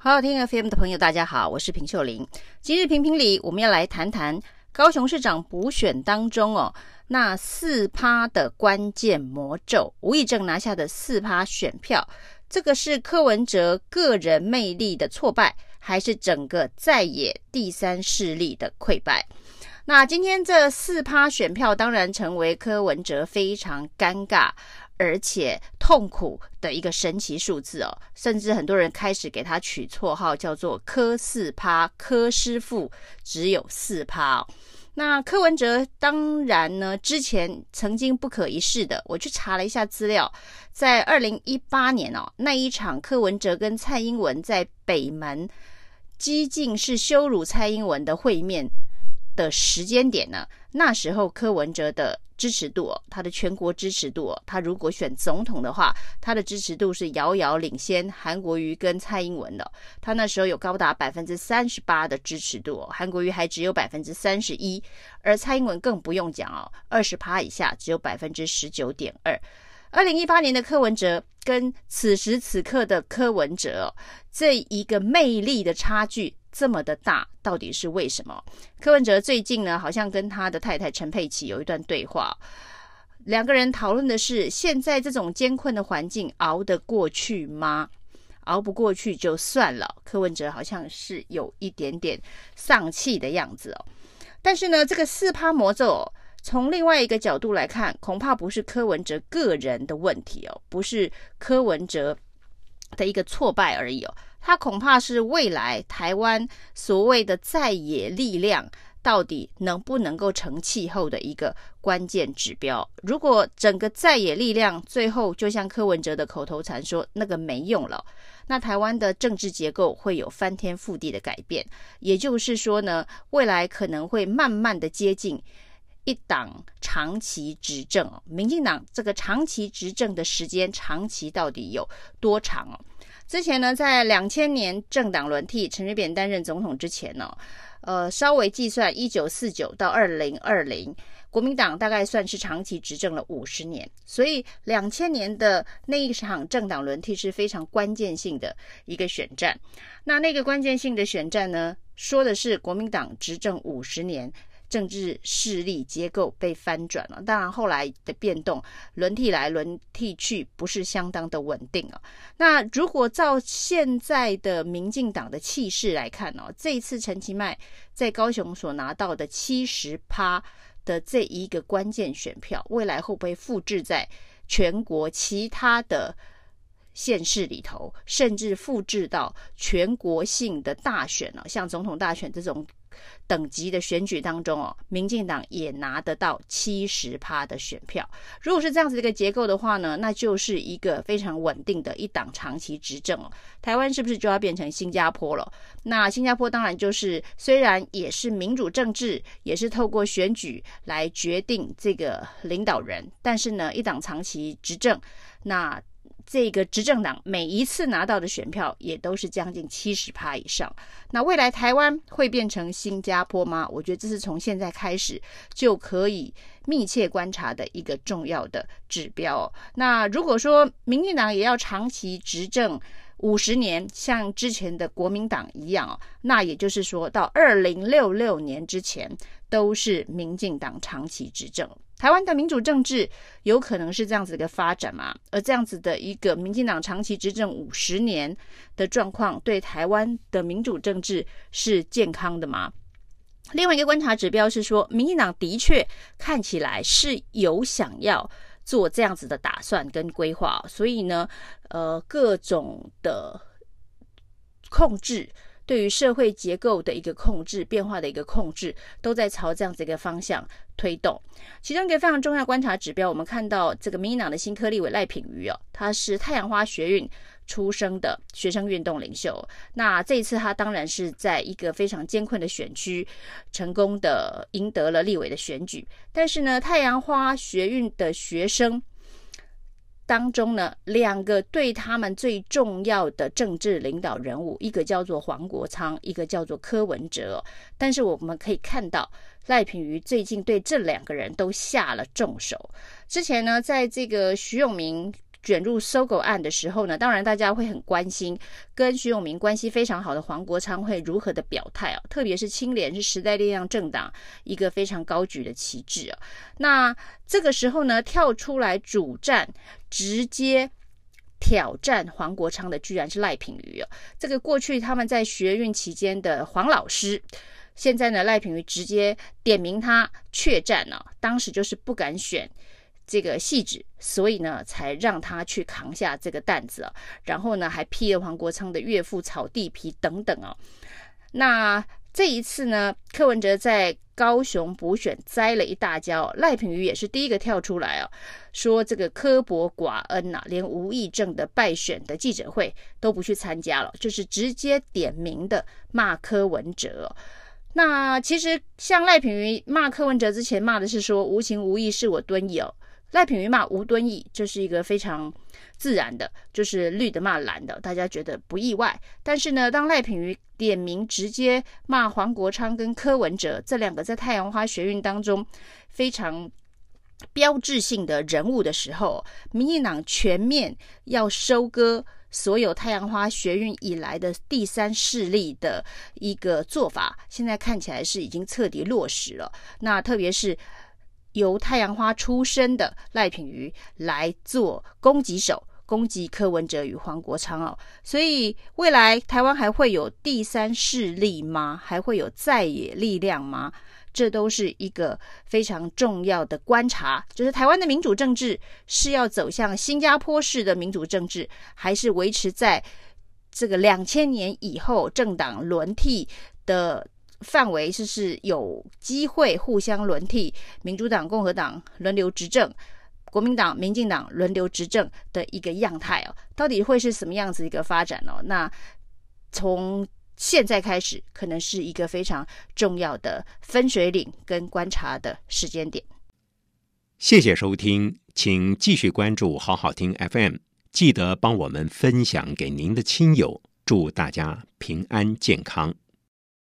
好好听 FM 的朋友，大家好，我是平秀玲。今日评评理，我们要来谈谈高雄市长补选当中哦，那四趴的关键魔咒，吴益政拿下的四趴选票，这个是柯文哲个人魅力的挫败，还是整个在野第三势力的溃败？那今天这四趴选票，当然成为柯文哲非常尴尬。而且痛苦的一个神奇数字哦，甚至很多人开始给他取绰号，叫做“柯四趴”，柯师傅只有四趴。那柯文哲当然呢，之前曾经不可一世的，我去查了一下资料，在二零一八年哦，那一场柯文哲跟蔡英文在北门激进是羞辱蔡英文的会面的时间点呢，那时候柯文哲的。支持度，他的全国支持度，他如果选总统的话，他的支持度是遥遥领先韩国瑜跟蔡英文的。他那时候有高达百分之三十八的支持度，韩国瑜还只有百分之三十一，而蔡英文更不用讲哦，二十趴以下只有百分之十九点二。二零一八年的柯文哲跟此时此刻的柯文哲，这一个魅力的差距。这么的大，到底是为什么？柯文哲最近呢，好像跟他的太太陈佩琪有一段对话，两个人讨论的是现在这种艰困的环境熬得过去吗？熬不过去就算了。柯文哲好像是有一点点丧气的样子哦。但是呢，这个四趴魔咒哦，从另外一个角度来看，恐怕不是柯文哲个人的问题哦，不是柯文哲的一个挫败而已哦。他恐怕是未来台湾所谓的在野力量到底能不能够成气候的一个关键指标。如果整个在野力量最后就像柯文哲的口头禅说那个没用了，那台湾的政治结构会有翻天覆地的改变。也就是说呢，未来可能会慢慢的接近一党长期执政。民进党这个长期执政的时间长期到底有多长？之前呢，在两千年政党轮替，陈水扁担任总统之前呢，呃，稍微计算一九四九到二零二零，国民党大概算是长期执政了五十年，所以两千年的那一场政党轮替是非常关键性的一个选战。那那个关键性的选战呢，说的是国民党执政五十年。政治势力结构被翻转了，当然后来的变动，轮替来轮替去，不是相当的稳定啊。那如果照现在的民进党的气势来看哦，这一次陈其迈在高雄所拿到的七十趴的这一个关键选票，未来会不会复制在全国其他的县市里头，甚至复制到全国性的大选呢？像总统大选这种。等级的选举当中哦，民进党也拿得到七十趴的选票。如果是这样子一个结构的话呢，那就是一个非常稳定的一党长期执政哦。台湾是不是就要变成新加坡了？那新加坡当然就是虽然也是民主政治，也是透过选举来决定这个领导人，但是呢，一党长期执政，那。这个执政党每一次拿到的选票也都是将近七十趴以上。那未来台湾会变成新加坡吗？我觉得这是从现在开始就可以密切观察的一个重要的指标。那如果说民进党也要长期执政五十年，像之前的国民党一样，那也就是说到二零六六年之前都是民进党长期执政。台湾的民主政治有可能是这样子的一个发展吗？而这样子的一个民进党长期执政五十年的状况，对台湾的民主政治是健康的吗？另外一个观察指标是说，民进党的确看起来是有想要做这样子的打算跟规划，所以呢，呃，各种的控制。对于社会结构的一个控制、变化的一个控制，都在朝这样子一个方向推动。其中一个非常重要观察指标，我们看到这个民进党的新颗粒委赖品鱼哦，它是太阳花学运出生的学生运动领袖。那这一次他当然是在一个非常艰困的选区，成功的赢得了立委的选举。但是呢，太阳花学运的学生。当中呢，两个对他们最重要的政治领导人物，一个叫做黄国昌，一个叫做柯文哲。但是我们可以看到，赖品妤最近对这两个人都下了重手。之前呢，在这个徐永明卷入搜狗案的时候呢，当然大家会很关心跟徐永明关系非常好的黄国昌会如何的表态啊，特别是清廉是时代力量政党一个非常高举的旗帜啊。那这个时候呢，跳出来主战，直接挑战黄国昌的居然是赖品妤啊。这个过去他们在学运期间的黄老师，现在呢赖品妤直接点名他怯战了啊，当时就是不敢选。这个细致，所以呢，才让他去扛下这个担子啊。然后呢，还批了黄国昌的岳父炒地皮等等啊。那这一次呢，柯文哲在高雄补选栽了一大跤，赖品妤也是第一个跳出来啊，说这个刻薄寡恩呐、啊，连吴益政的败选的记者会都不去参加了，就是直接点名的骂柯文哲。那其实像赖品妤骂柯文哲之前骂的是说无情无义是我敦友。赖品妤骂吴敦义，这是一个非常自然的，就是绿的骂蓝的，大家觉得不意外。但是呢，当赖品妤点名直接骂黄国昌跟柯文哲这两个在太阳花学运当中非常标志性的人物的时候，民进党全面要收割所有太阳花学运以来的第三势力的一个做法，现在看起来是已经彻底落实了。那特别是。由太阳花出身的赖品妤来做攻击手，攻击柯文哲与黄国昌哦，所以未来台湾还会有第三势力吗？还会有在野力量吗？这都是一个非常重要的观察，就是台湾的民主政治是要走向新加坡式的民主政治，还是维持在这个两千年以后政党轮替的？范围是是有机会互相轮替，民主党、共和党轮流执政，国民党、民进党轮流执政的一个样态哦，到底会是什么样子一个发展哦？那从现在开始，可能是一个非常重要的分水岭跟观察的时间点。谢谢收听，请继续关注好好听 FM，记得帮我们分享给您的亲友，祝大家平安健康。